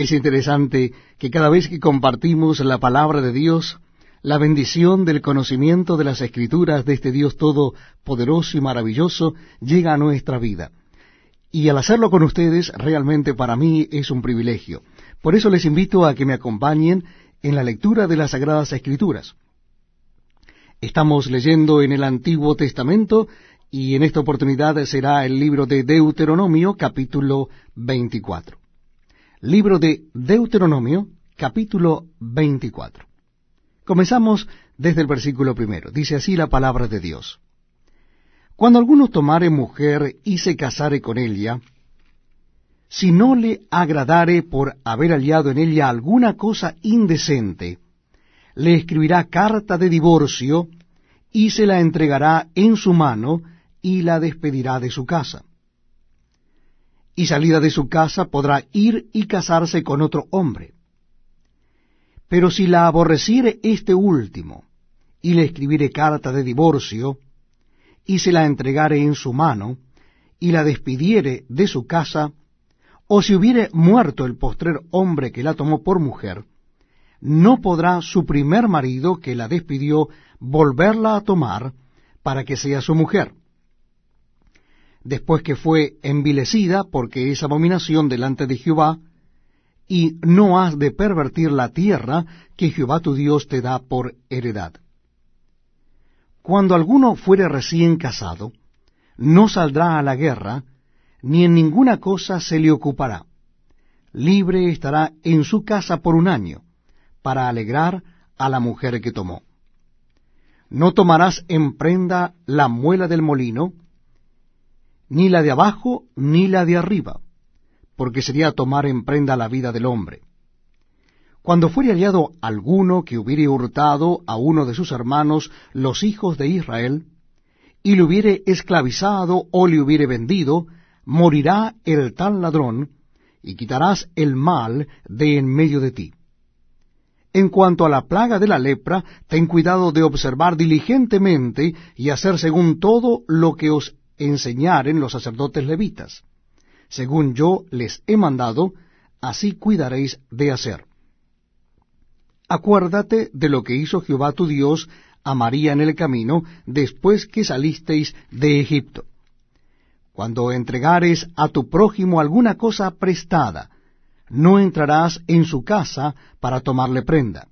Es interesante que cada vez que compartimos la palabra de Dios, la bendición del conocimiento de las escrituras de este Dios todopoderoso y maravilloso llega a nuestra vida. Y al hacerlo con ustedes, realmente para mí es un privilegio. Por eso les invito a que me acompañen en la lectura de las Sagradas Escrituras. Estamos leyendo en el Antiguo Testamento y en esta oportunidad será el libro de Deuteronomio capítulo 24 libro de Deuteronomio, capítulo 24. Comenzamos desde el versículo primero. Dice así la palabra de Dios. Cuando alguno tomare mujer y se casare con ella, si no le agradare por haber hallado en ella alguna cosa indecente, le escribirá carta de divorcio y se la entregará en su mano y la despedirá de su casa y salida de su casa podrá ir y casarse con otro hombre. Pero si la aborreciere este último, y le escribiere carta de divorcio, y se la entregare en su mano, y la despidiere de su casa, o si hubiere muerto el postrer hombre que la tomó por mujer, no podrá su primer marido que la despidió volverla a tomar para que sea su mujer después que fue envilecida, porque es abominación delante de Jehová, y no has de pervertir la tierra que Jehová tu Dios te da por heredad. Cuando alguno fuere recién casado, no saldrá a la guerra, ni en ninguna cosa se le ocupará. Libre estará en su casa por un año, para alegrar a la mujer que tomó. No tomarás en prenda la muela del molino, ni la de abajo ni la de arriba, porque sería tomar en prenda la vida del hombre. Cuando fuere hallado alguno que hubiere hurtado a uno de sus hermanos los hijos de Israel, y le hubiere esclavizado o le hubiere vendido, morirá el tal ladrón, y quitarás el mal de en medio de ti. En cuanto a la plaga de la lepra, ten cuidado de observar diligentemente y hacer según todo lo que os enseñaren los sacerdotes levitas. Según yo les he mandado, así cuidaréis de hacer. Acuérdate de lo que hizo Jehová tu Dios a María en el camino después que salisteis de Egipto. Cuando entregares a tu prójimo alguna cosa prestada, no entrarás en su casa para tomarle prenda.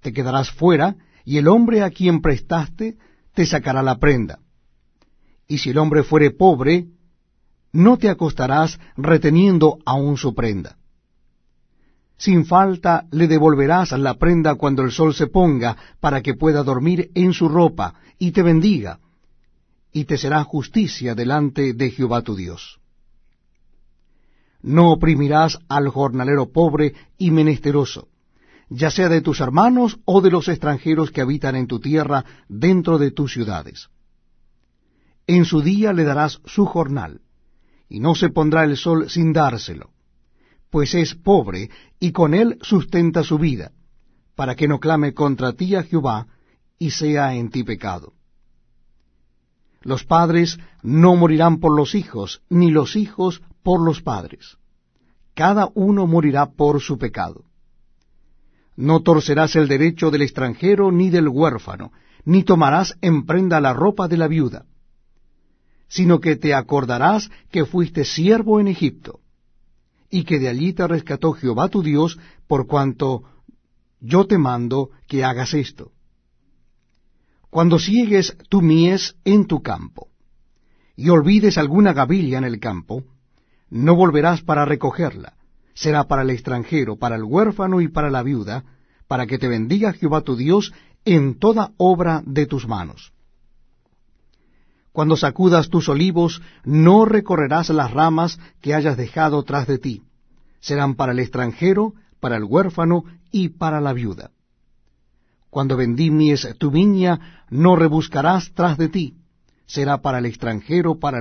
Te quedarás fuera, y el hombre a quien prestaste te sacará la prenda y si el hombre fuere pobre, no te acostarás reteniendo aún su prenda. Sin falta le devolverás la prenda cuando el sol se ponga, para que pueda dormir en su ropa, y te bendiga, y te será justicia delante de Jehová tu Dios. No oprimirás al jornalero pobre y menesteroso, ya sea de tus hermanos o de los extranjeros que habitan en tu tierra dentro de tus ciudades en su día le darás su jornal, y no se pondrá el sol sin dárselo, pues es pobre, y con él sustenta su vida, para que no clame contra ti a Jehová, y sea en ti pecado. Los padres no morirán por los hijos, ni los hijos por los padres. Cada uno morirá por su pecado. No torcerás el derecho del extranjero ni del huérfano, ni tomarás en prenda la ropa de la viuda sino que te acordarás que fuiste siervo en Egipto, y que de allí te rescató Jehová tu Dios, por cuanto yo te mando que hagas esto. Cuando siegues tu mies en tu campo, y olvides alguna gavilla en el campo, no volverás para recogerla, será para el extranjero, para el huérfano y para la viuda, para que te bendiga Jehová tu Dios en toda obra de tus manos. Cuando sacudas tus olivos, no recorrerás las ramas que hayas dejado tras de ti. Serán para el extranjero, para el huérfano y para la viuda. Cuando vendimies tu viña, no rebuscarás tras de ti. Será para el extranjero, para